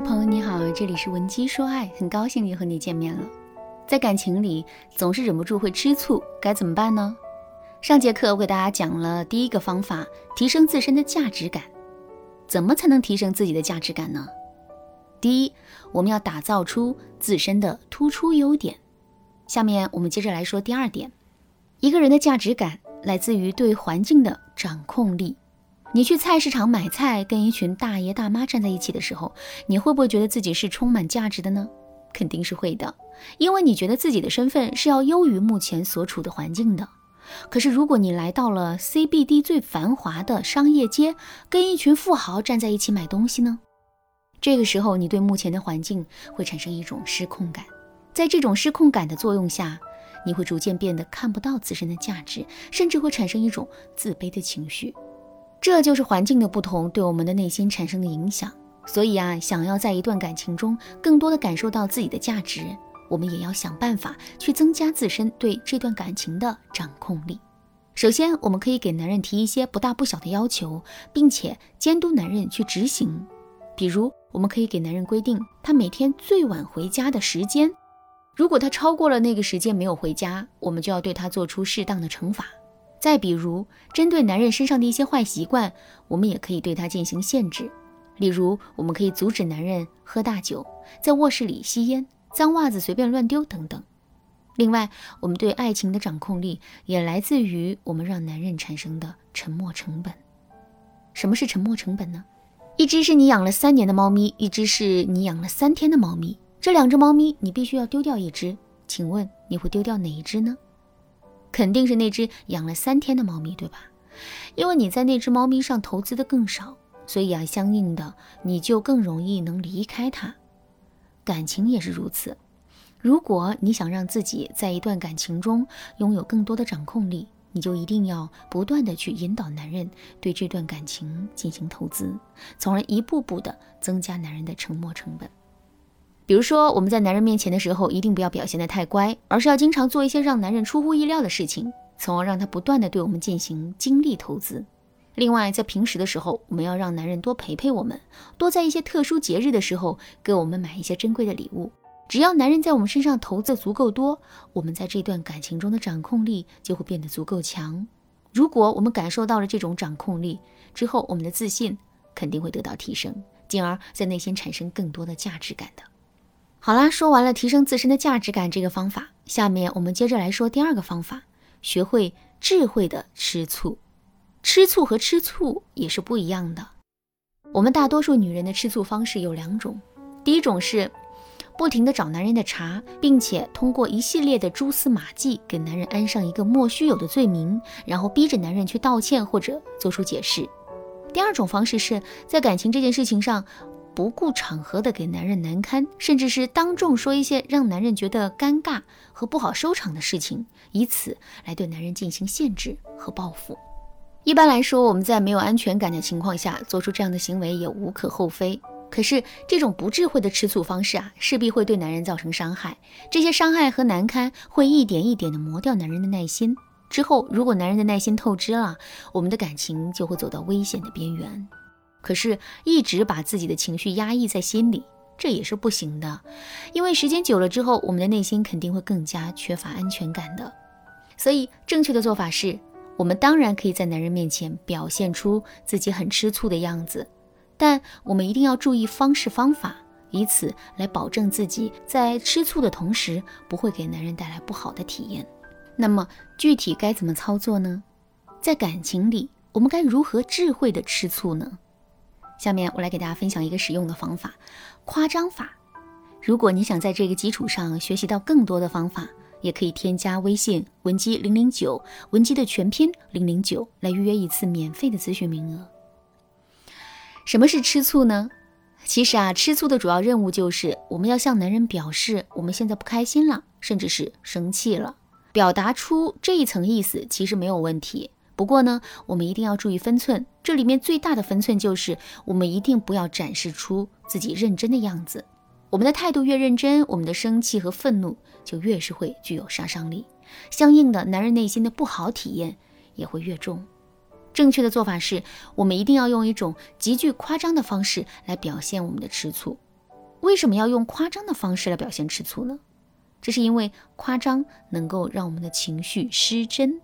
朋友你好，这里是文姬说爱，很高兴又和你见面了。在感情里总是忍不住会吃醋，该怎么办呢？上节课我给大家讲了第一个方法，提升自身的价值感。怎么才能提升自己的价值感呢？第一，我们要打造出自身的突出优点。下面我们接着来说第二点，一个人的价值感来自于对环境的掌控力。你去菜市场买菜，跟一群大爷大妈站在一起的时候，你会不会觉得自己是充满价值的呢？肯定是会的，因为你觉得自己的身份是要优于目前所处的环境的。可是，如果你来到了 CBD 最繁华的商业街，跟一群富豪站在一起买东西呢？这个时候，你对目前的环境会产生一种失控感，在这种失控感的作用下，你会逐渐变得看不到自身的价值，甚至会产生一种自卑的情绪。这就是环境的不同对我们的内心产生的影响。所以啊，想要在一段感情中更多的感受到自己的价值，我们也要想办法去增加自身对这段感情的掌控力。首先，我们可以给男人提一些不大不小的要求，并且监督男人去执行。比如，我们可以给男人规定他每天最晚回家的时间。如果他超过了那个时间没有回家，我们就要对他做出适当的惩罚。再比如，针对男人身上的一些坏习惯，我们也可以对他进行限制。例如，我们可以阻止男人喝大酒，在卧室里吸烟，脏袜子随便乱丢等等。另外，我们对爱情的掌控力也来自于我们让男人产生的沉默成本。什么是沉默成本呢？一只是你养了三年的猫咪，一只是你养了三天的猫咪。这两只猫咪你必须要丢掉一只，请问你会丢掉哪一只呢？肯定是那只养了三天的猫咪，对吧？因为你在那只猫咪上投资的更少，所以啊，相应的你就更容易能离开它。感情也是如此。如果你想让自己在一段感情中拥有更多的掌控力，你就一定要不断的去引导男人对这段感情进行投资，从而一步步的增加男人的沉默成本。比如说，我们在男人面前的时候，一定不要表现得太乖，而是要经常做一些让男人出乎意料的事情，从而让他不断的对我们进行精力投资。另外，在平时的时候，我们要让男人多陪陪我们，多在一些特殊节日的时候给我们买一些珍贵的礼物。只要男人在我们身上投资足够多，我们在这段感情中的掌控力就会变得足够强。如果我们感受到了这种掌控力之后，我们的自信肯定会得到提升，进而在内心产生更多的价值感的。好啦，说完了提升自身的价值感这个方法，下面我们接着来说第二个方法，学会智慧的吃醋。吃醋和吃醋也是不一样的。我们大多数女人的吃醋方式有两种，第一种是不停的找男人的茬，并且通过一系列的蛛丝马迹给男人安上一个莫须有的罪名，然后逼着男人去道歉或者做出解释。第二种方式是在感情这件事情上。不顾场合的给男人难堪，甚至是当众说一些让男人觉得尴尬和不好收场的事情，以此来对男人进行限制和报复。一般来说，我们在没有安全感的情况下做出这样的行为也无可厚非。可是这种不智慧的吃醋方式啊，势必会对男人造成伤害。这些伤害和难堪会一点一点的磨掉男人的耐心。之后，如果男人的耐心透支了，我们的感情就会走到危险的边缘。可是，一直把自己的情绪压抑在心里，这也是不行的。因为时间久了之后，我们的内心肯定会更加缺乏安全感的。所以，正确的做法是，我们当然可以在男人面前表现出自己很吃醋的样子，但我们一定要注意方式方法，以此来保证自己在吃醋的同时，不会给男人带来不好的体验。那么，具体该怎么操作呢？在感情里，我们该如何智慧的吃醋呢？下面我来给大家分享一个实用的方法——夸张法。如果你想在这个基础上学习到更多的方法，也可以添加微信文姬零零九，文姬的全拼零零九，来预约一次免费的咨询名额。什么是吃醋呢？其实啊，吃醋的主要任务就是我们要向男人表示我们现在不开心了，甚至是生气了，表达出这一层意思，其实没有问题。不过呢，我们一定要注意分寸。这里面最大的分寸就是，我们一定不要展示出自己认真的样子。我们的态度越认真，我们的生气和愤怒就越是会具有杀伤力。相应的，男人内心的不好体验也会越重。正确的做法是，我们一定要用一种极具夸张的方式来表现我们的吃醋。为什么要用夸张的方式来表现吃醋呢？这是因为夸张能够让我们的情绪失真。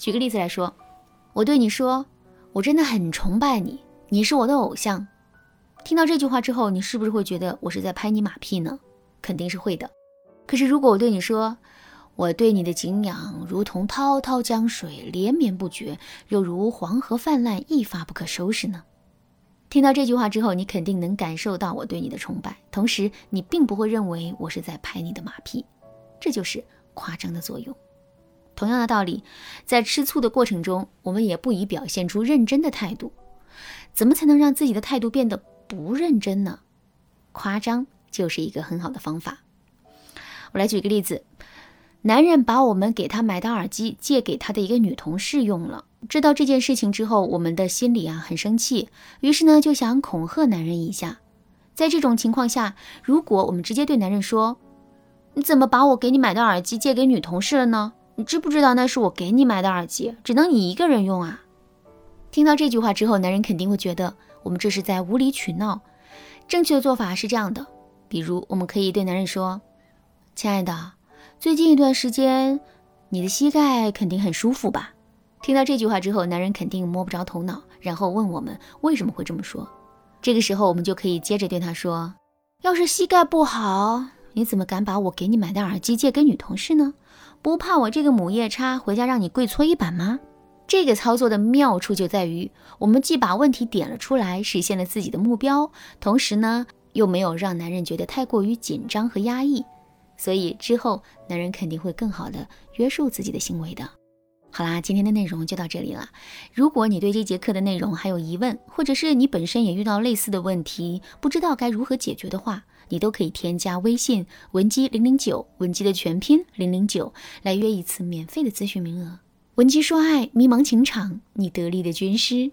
举个例子来说，我对你说：“我真的很崇拜你，你是我的偶像。”听到这句话之后，你是不是会觉得我是在拍你马屁呢？肯定是会的。可是如果我对你说：“我对你的敬仰如同滔滔江水，连绵不绝，又如黄河泛滥，一发不可收拾呢？”听到这句话之后，你肯定能感受到我对你的崇拜，同时你并不会认为我是在拍你的马屁，这就是夸张的作用。同样的道理，在吃醋的过程中，我们也不宜表现出认真的态度。怎么才能让自己的态度变得不认真呢？夸张就是一个很好的方法。我来举个例子。男人把我们给他买的耳机借给他的一个女同事用了，知道这件事情之后，我们的心里啊很生气，于是呢就想恐吓男人一下。在这种情况下，如果我们直接对男人说：“你怎么把我给你买的耳机借给女同事了呢？你知不知道那是我给你买的耳机，只能你一个人用啊？”听到这句话之后，男人肯定会觉得我们这是在无理取闹。正确的做法是这样的，比如我们可以对男人说：“亲爱的。”最近一段时间，你的膝盖肯定很舒服吧？听到这句话之后，男人肯定摸不着头脑，然后问我们为什么会这么说。这个时候，我们就可以接着对他说：“要是膝盖不好，你怎么敢把我给你买的耳机借给女同事呢？不怕我这个母夜叉回家让你跪搓衣板吗？”这个操作的妙处就在于，我们既把问题点了出来，实现了自己的目标，同时呢，又没有让男人觉得太过于紧张和压抑。所以之后，男人肯定会更好的约束自己的行为的。好啦，今天的内容就到这里了。如果你对这节课的内容还有疑问，或者是你本身也遇到类似的问题，不知道该如何解决的话，你都可以添加微信文姬零零九，文姬的全拼零零九，来约一次免费的咨询名额。文姬说爱，迷茫情场，你得力的军师。